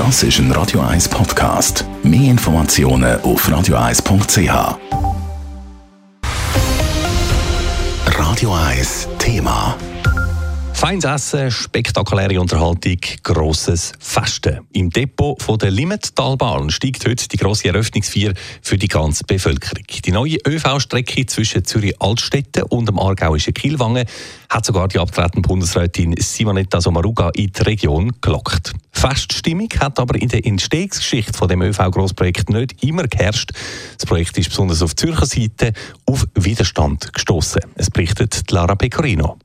Das ist ein Radio 1 Podcast. Mehr Informationen auf radio1.ch. Radio 1 Thema. Feines Essen, spektakuläre Unterhaltung, grosses Festen. Im Depot von der Limmattalbahn steigt heute die grosse Eröffnungsfeier für die ganze Bevölkerung. Die neue ÖV-Strecke zwischen Zürich-Altstetten und dem aargauischen Kielwangen hat sogar die abtretende Bundesrätin Simonetta Sommaruga in die Region gelockt. Feststimmung hat aber in der Entstehungsgeschichte von dem ÖV-Grossprojekt nicht immer geherrscht. Das Projekt ist besonders auf Zürcher Seite auf Widerstand gestoßen. Es berichtet Lara Pecorino.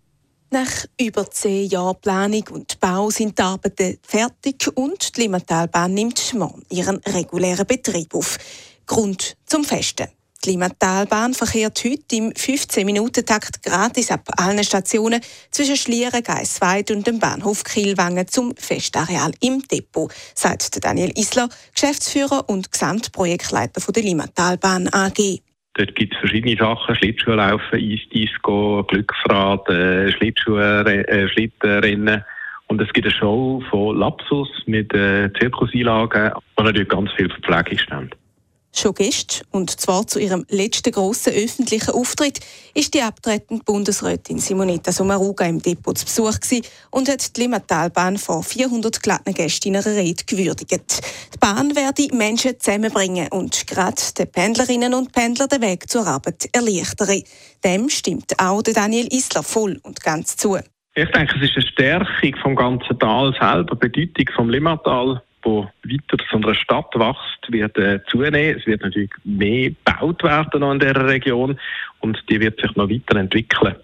Nach über zehn Jahren Planung und Bau sind die Arbeiten fertig und die Limmatalbahn nimmt morgen ihren regulären Betrieb auf. Grund zum Festen. Die Limmatalbahn verkehrt heute im 15-Minuten-Takt gratis ab allen Stationen zwischen Schlieren, Geissweid und dem Bahnhof Kielwangen zum Festareal im Depot, sagt Daniel Isler, Geschäftsführer und Gesamtprojektleiter der Limmatalbahn AG. Dort gibt es verschiedene Sachen, Schlittschuhlaufen, Eisdisco, Glücksrad, äh, äh, Schlittenrennen. Und es gibt eine Show von Lapsus mit äh, Zirkuseinlagen und natürlich ganz viel Verpflegungsstände. Schon gestern, und zwar zu ihrem letzten grossen öffentlichen Auftritt, ist die abtretende Bundesrätin Simonetta Sommaruga im Depot zu Besuch und hat die Limmatalbahn vor 400 glatten Gästen in einer Rede gewürdigt. Die Bahn werde Menschen zusammenbringen und gerade den Pendlerinnen und Pendlern den Weg zur Arbeit erleichtern. Dem stimmt auch Daniel Isler voll und ganz zu. Ich denke, es ist eine Stärkung vom ganzen Tal selber, Bedeutung vom Limmatal wo weiter zu einer Stadt wächst, wird äh, zunehmen. Es wird natürlich mehr gebaut werden noch in dieser Region und die wird sich noch weiterentwickeln.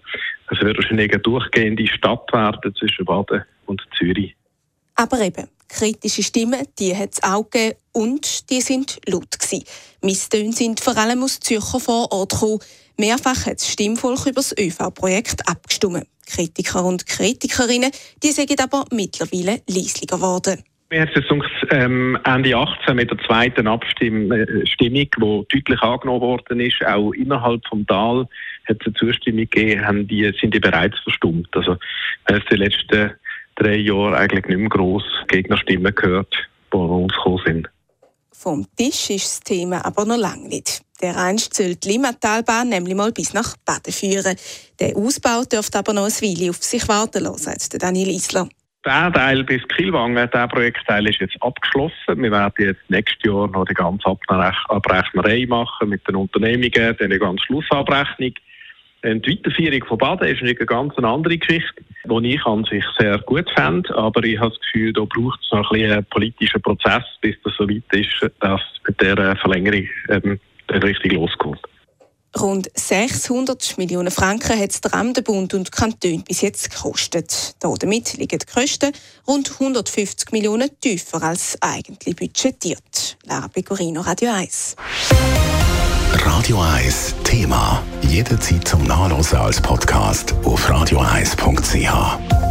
Es wird wahrscheinlich eine durchgehende Stadt werden zwischen Baden und Zürich. Aber eben, kritische Stimmen, die hat es auch gegeben und die sind laut gewesen. Misstöne sind vor allem aus Zürcher vor Ort gekommen. Mehrfach hat das Stimmvolk über das ÖV-Projekt abgestimmt. Kritiker und Kritikerinnen, die sind aber mittlerweile leislicher geworden. Mir hat es ähm, Ende 18 mit der zweiten Abstimmung, äh, die deutlich angenommen worden ist, auch innerhalb vom Tal hat es eine Zustimmung gegeben, haben die, sind die bereits verstummt. Also wir haben die letzten drei Jahre eigentlich nicht mehr gross Gegnerstimmen gehört, die bei uns gekommen sind. Vom Tisch ist das Thema aber noch lange nicht. Der einst soll die Limmatalbahn nämlich mal bis nach Baden führen. Der Ausbau dürfte aber noch ein Weile auf sich warten lassen, sagt Daniel Isler. Der Teil bis Kielwangen, der Projektteil ist jetzt abgeschlossen. Wir werden jetzt nächstes Jahr noch die ganze Abrechnerei machen mit den Unternehmungen, dann die ganze Schlussabrechnung. Die Weiterführung von Baden ist eine ganz andere Geschichte, die ich an sich sehr gut fände. Aber ich habe das Gefühl, da braucht es noch ein einen politischen Prozess, bis das so weit ist, dass mit dieser Verlängerung ähm, richtig losgeht. Rund 600 Millionen Franken hat der Amt, Bund und Kanton bis jetzt gekostet. Damit liegen die Kosten rund 150 Millionen tiefer als eigentlich budgetiert. Lara Pecorino, Radio 1. Radio 1 Thema. Jederzeit zum Nachlesen als Podcast auf radio1.ch.